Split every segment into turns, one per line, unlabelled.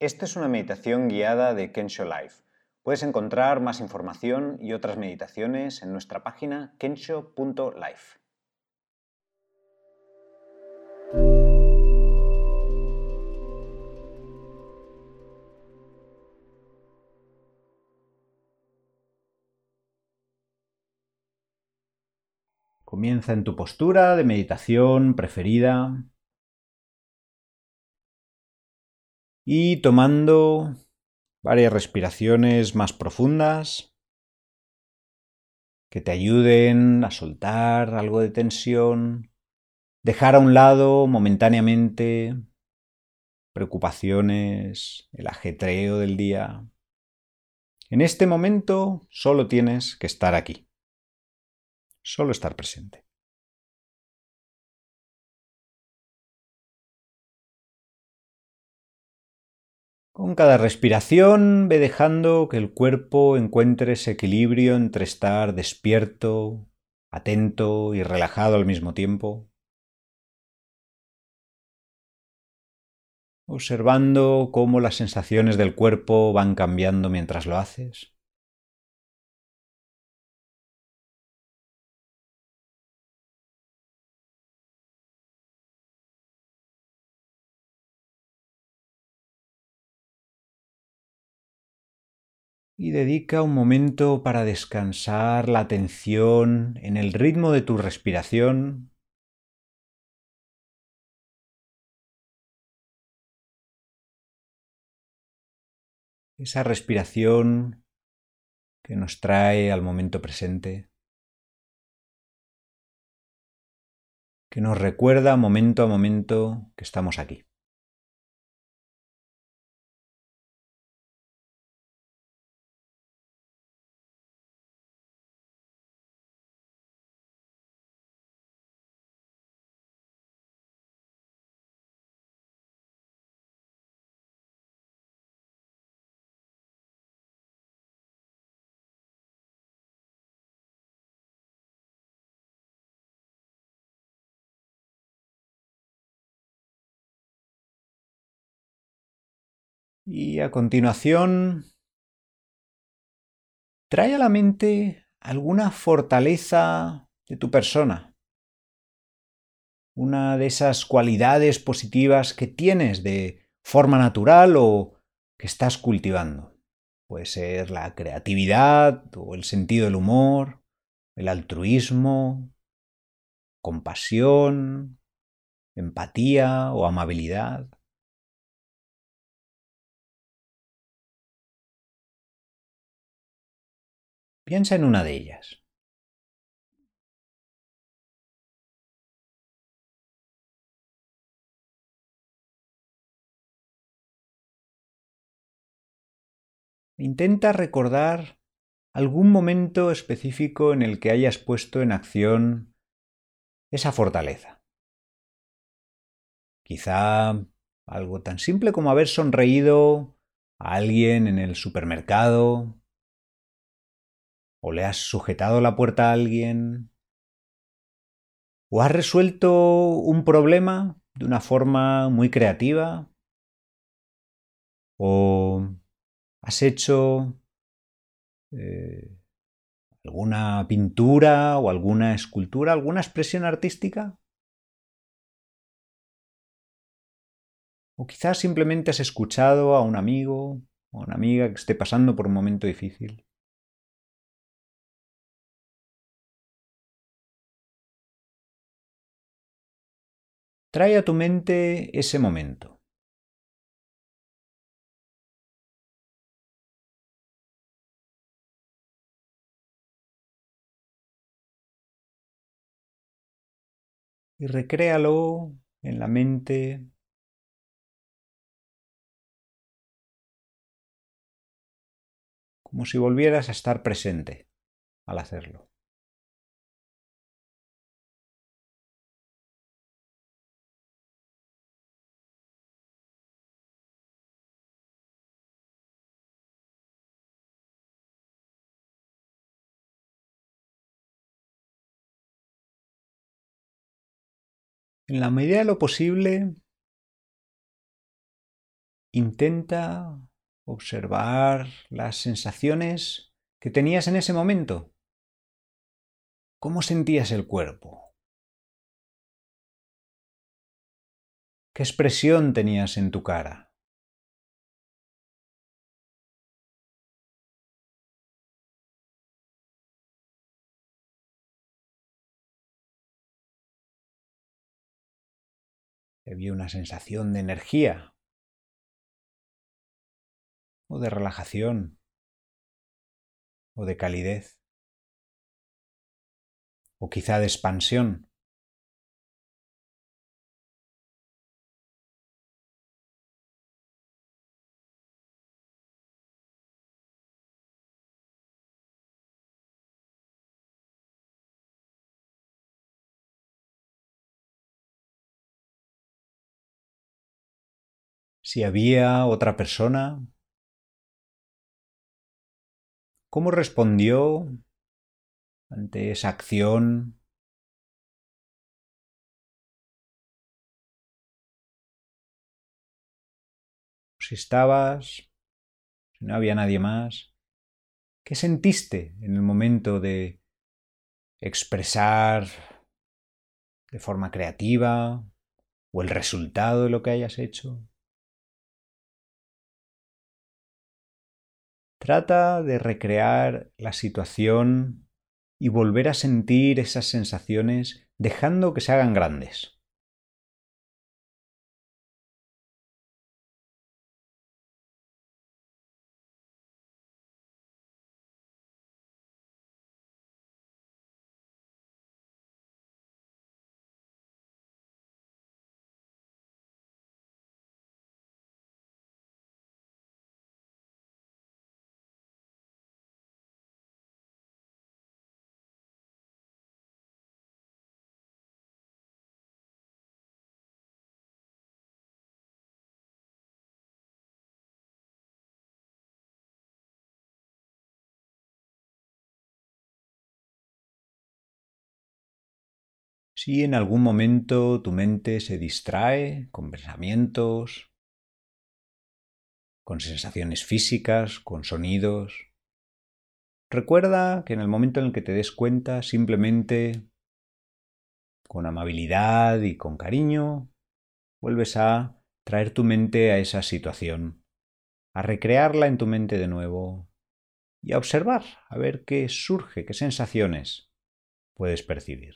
Esta es una meditación guiada de Kensho Life. Puedes encontrar más información y otras meditaciones en nuestra página kensho.life. Comienza en tu postura de meditación preferida y tomando varias respiraciones más profundas que te ayuden a soltar algo de tensión, dejar a un lado momentáneamente preocupaciones, el ajetreo del día. En este momento solo tienes que estar aquí. Solo estar presente. Con cada respiración ve dejando que el cuerpo encuentre ese equilibrio entre estar despierto, atento y relajado al mismo tiempo. Observando cómo las sensaciones del cuerpo van cambiando mientras lo haces. Y dedica un momento para descansar la atención en el ritmo de tu respiración. Esa respiración que nos trae al momento presente, que nos recuerda momento a momento que estamos aquí. Y a continuación, trae a la mente alguna fortaleza de tu persona, una de esas cualidades positivas que tienes de forma natural o que estás cultivando. Puede ser la creatividad o el sentido del humor, el altruismo, compasión, empatía o amabilidad. Piensa en una de ellas. Intenta recordar algún momento específico en el que hayas puesto en acción esa fortaleza. Quizá algo tan simple como haber sonreído a alguien en el supermercado ¿O le has sujetado la puerta a alguien? ¿O has resuelto un problema de una forma muy creativa? ¿O has hecho eh, alguna pintura o alguna escultura, alguna expresión artística? ¿O quizás simplemente has escuchado a un amigo o una amiga que esté pasando por un momento difícil? Trae a tu mente ese momento. Y recréalo en la mente como si volvieras a estar presente al hacerlo. En la medida de lo posible, Intenta observar las sensaciones que tenías en ese momento. ¿Cómo sentías el cuerpo? ¿Qué expresión tenías en tu cara? Había una sensación de energía. O de relajación. O de calidez. O quizá de expansión. Si había otra persona, ¿cómo respondió ante esa acción? Si estabas, si no había nadie más, ¿qué sentiste en el momento de expresar de forma creativa o el resultado de lo que hayas hecho? Trata de recrear la situación y volver a sentir esas sensaciones dejando que se hagan grandes. Si en algún momento tu mente se distrae con pensamientos, con sensaciones físicas, con sonidos, recuerda que en el momento en el que te des cuenta, simplemente con amabilidad y con cariño, vuelves a traer tu mente a esa situación, a recrearla en tu mente de nuevo y a observar, a ver qué surge, qué sensaciones puedes percibir.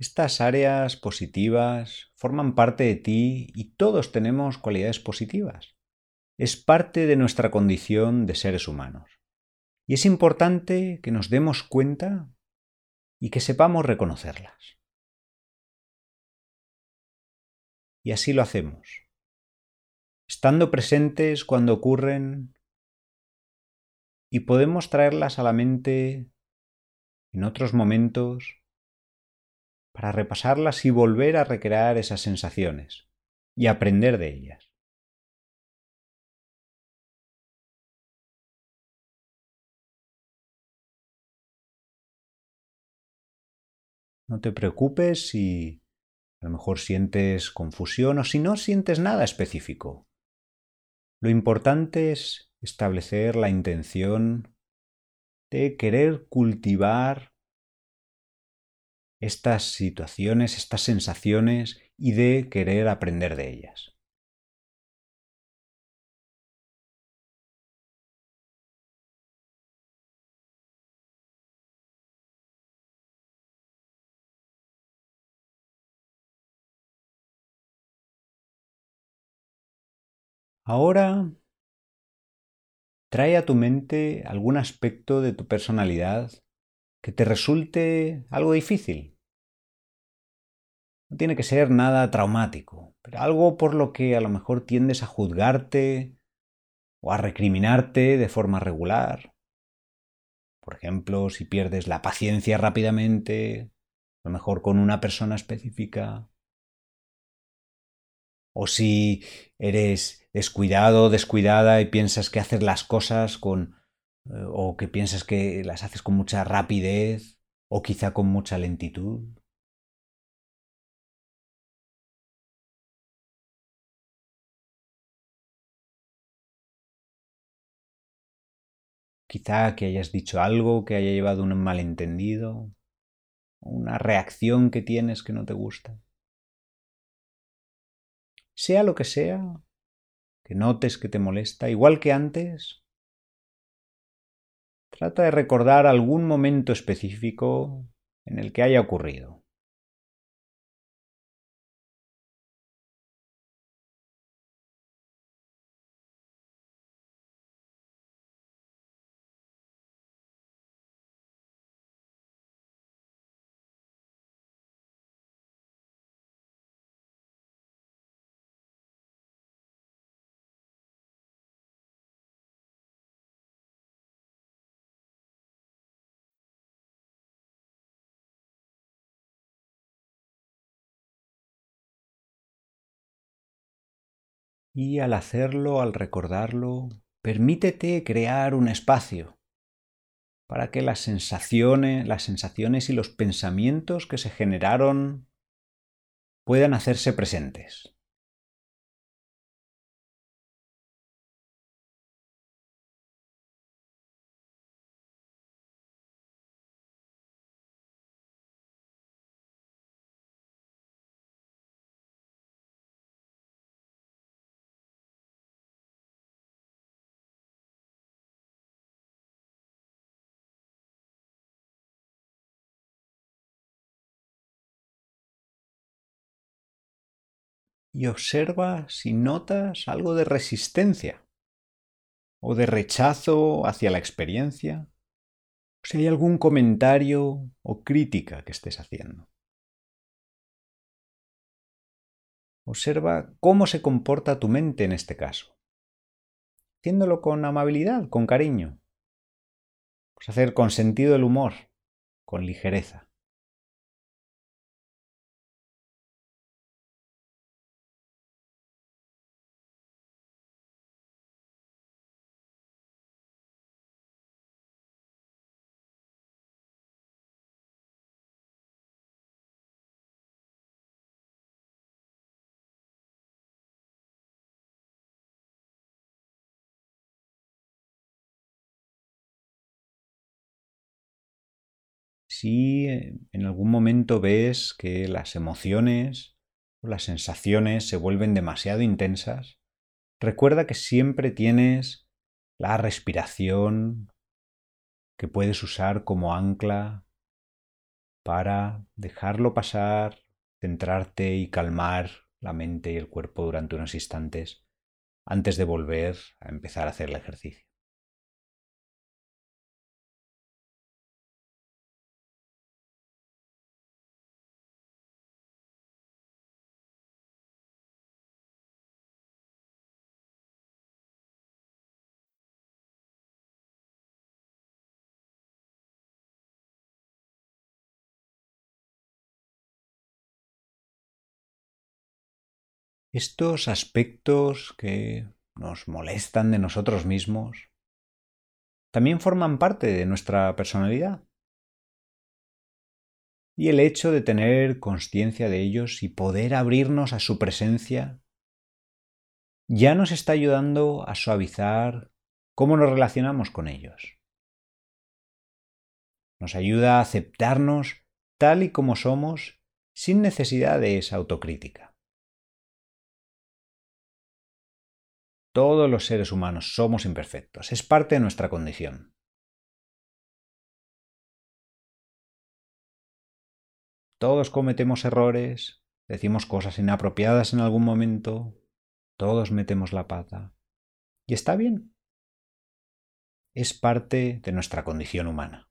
Estas áreas positivas forman parte de ti y todos tenemos cualidades positivas. Es parte de nuestra condición de seres humanos. Y es importante que nos demos cuenta y que sepamos reconocerlas. Y así lo hacemos, estando presentes cuando ocurren y podemos traerlas a la mente en otros momentos para repasarlas y volver a recrear esas sensaciones y aprender de ellas. No te preocupes si a lo mejor sientes confusión o si no sientes nada específico. Lo importante es establecer la intención de querer cultivar estas situaciones, estas sensaciones y de querer aprender de ellas. Ahora trae a tu mente algún aspecto de tu personalidad que te resulte algo difícil. No tiene que ser nada traumático, pero algo por lo que a lo mejor tiendes a juzgarte o a recriminarte de forma regular. Por ejemplo, si pierdes la paciencia rápidamente, a lo mejor con una persona específica, o si eres descuidado descuidada y piensas que haces las cosas con o que piensas que las haces con mucha rapidez o quizá con mucha lentitud. Quizá que hayas dicho algo que haya llevado un malentendido, una reacción que tienes que no te gusta. Sea lo que sea, que notes que te molesta, igual que antes, trata de recordar algún momento específico en el que haya ocurrido. Y al hacerlo, al recordarlo, permítete crear un espacio para que las sensaciones, las sensaciones y los pensamientos que se generaron puedan hacerse presentes. Y observa si notas algo de resistencia o de rechazo hacia la experiencia, o si hay algún comentario o crítica que estés haciendo. Observa cómo se comporta tu mente en este caso, haciéndolo con amabilidad, con cariño. Pues hacer con sentido del humor, con ligereza. Si en algún momento ves que las emociones o las sensaciones se vuelven demasiado intensas, recuerda que siempre tienes la respiración que puedes usar como ancla para dejarlo pasar, centrarte y calmar la mente y el cuerpo durante unos instantes antes de volver a empezar a hacer el ejercicio. Estos aspectos que nos molestan de nosotros mismos también forman parte de nuestra personalidad. Y el hecho de tener conciencia de ellos y poder abrirnos a su presencia ya nos está ayudando a suavizar cómo nos relacionamos con ellos. Nos ayuda a aceptarnos tal y como somos sin necesidad de esa autocrítica. Todos los seres humanos somos imperfectos, es parte de nuestra condición. Todos cometemos errores, decimos cosas inapropiadas en algún momento, todos metemos la pata. Y está bien. Es parte de nuestra condición humana.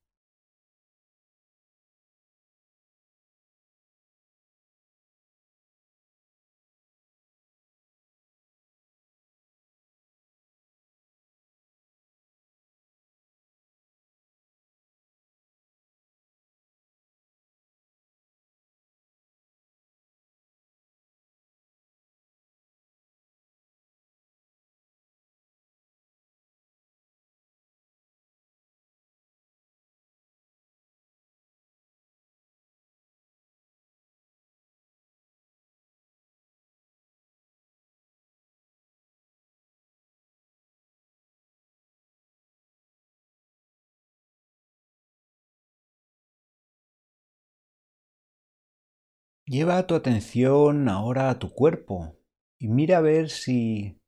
Lleva tu atención ahora a tu cuerpo y mira a ver si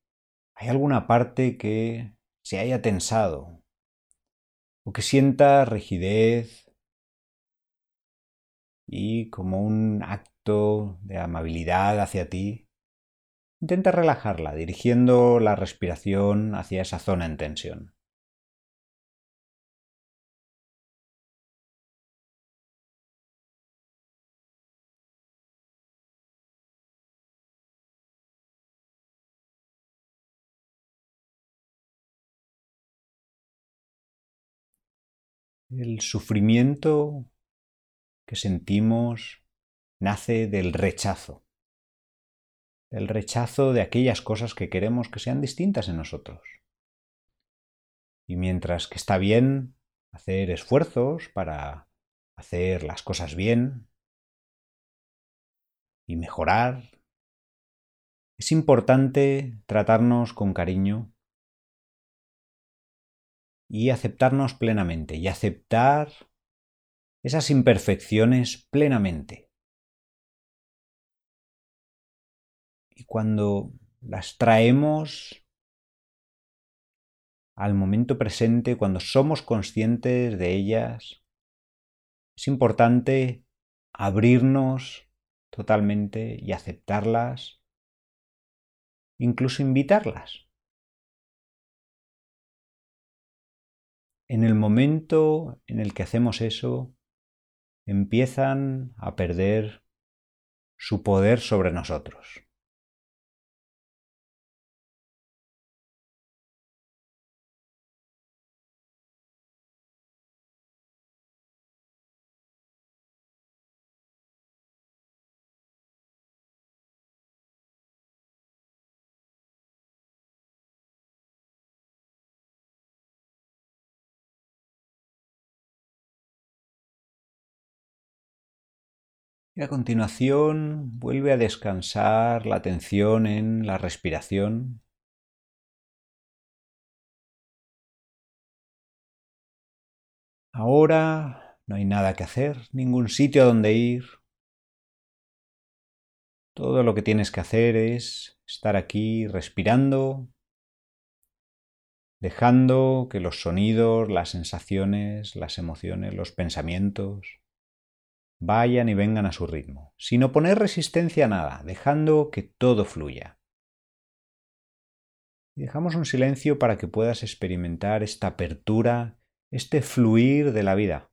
hay alguna parte que se haya tensado o que sienta rigidez y como un acto de amabilidad hacia ti, intenta relajarla dirigiendo la respiración hacia esa zona en tensión. El sufrimiento que sentimos nace del rechazo, del rechazo de aquellas cosas que queremos que sean distintas en nosotros. Y mientras que está bien hacer esfuerzos para hacer las cosas bien y mejorar, es importante tratarnos con cariño y aceptarnos plenamente y aceptar esas imperfecciones plenamente. Y cuando las traemos al momento presente, cuando somos conscientes de ellas, es importante abrirnos totalmente y aceptarlas, incluso invitarlas. En el momento en el que hacemos eso, empiezan a perder su poder sobre nosotros. Y a continuación vuelve a descansar la atención en la respiración. Ahora no hay nada que hacer, ningún sitio a donde ir. Todo lo que tienes que hacer es estar aquí respirando, dejando que los sonidos, las sensaciones, las emociones, los pensamientos vayan y vengan a su ritmo, sin oponer resistencia a nada, dejando que todo fluya. Dejamos un silencio para que puedas experimentar esta apertura, este fluir de la vida.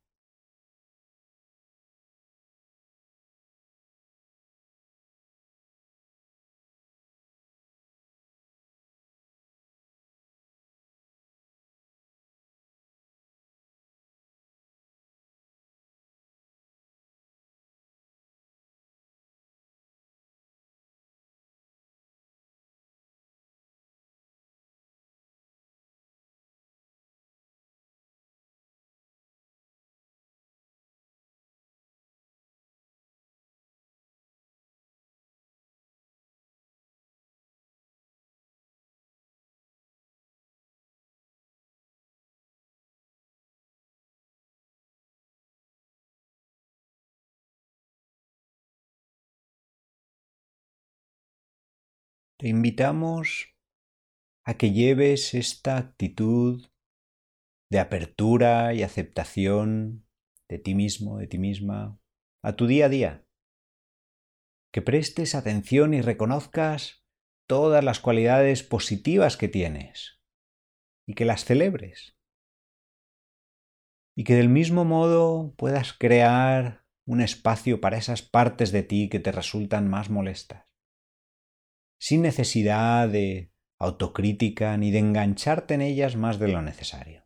Te invitamos a que lleves esta actitud de apertura y aceptación de ti mismo, de ti misma, a tu día a día. Que prestes atención y reconozcas todas las cualidades positivas que tienes y que las celebres. Y que del mismo modo puedas crear un espacio para esas partes de ti que te resultan más molestas sin necesidad de autocrítica ni de engancharte en ellas más de lo necesario.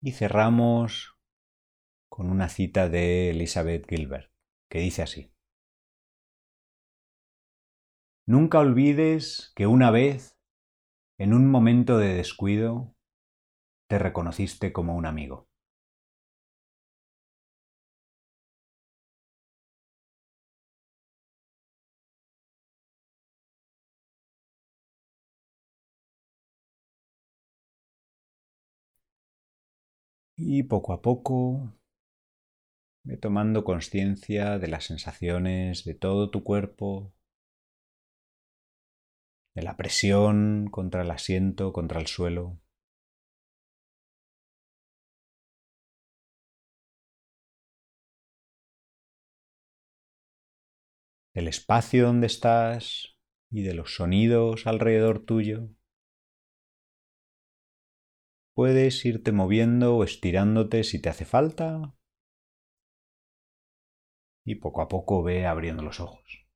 Y cerramos con una cita de Elizabeth Gilbert que dice así. Nunca olvides que una vez, en un momento de descuido, te reconociste como un amigo. Y poco a poco ve tomando conciencia de las sensaciones de todo tu cuerpo, de la presión contra el asiento, contra el suelo. del espacio donde estás y de los sonidos alrededor tuyo. Puedes irte moviendo o estirándote si te hace falta y poco a poco ve abriendo los ojos.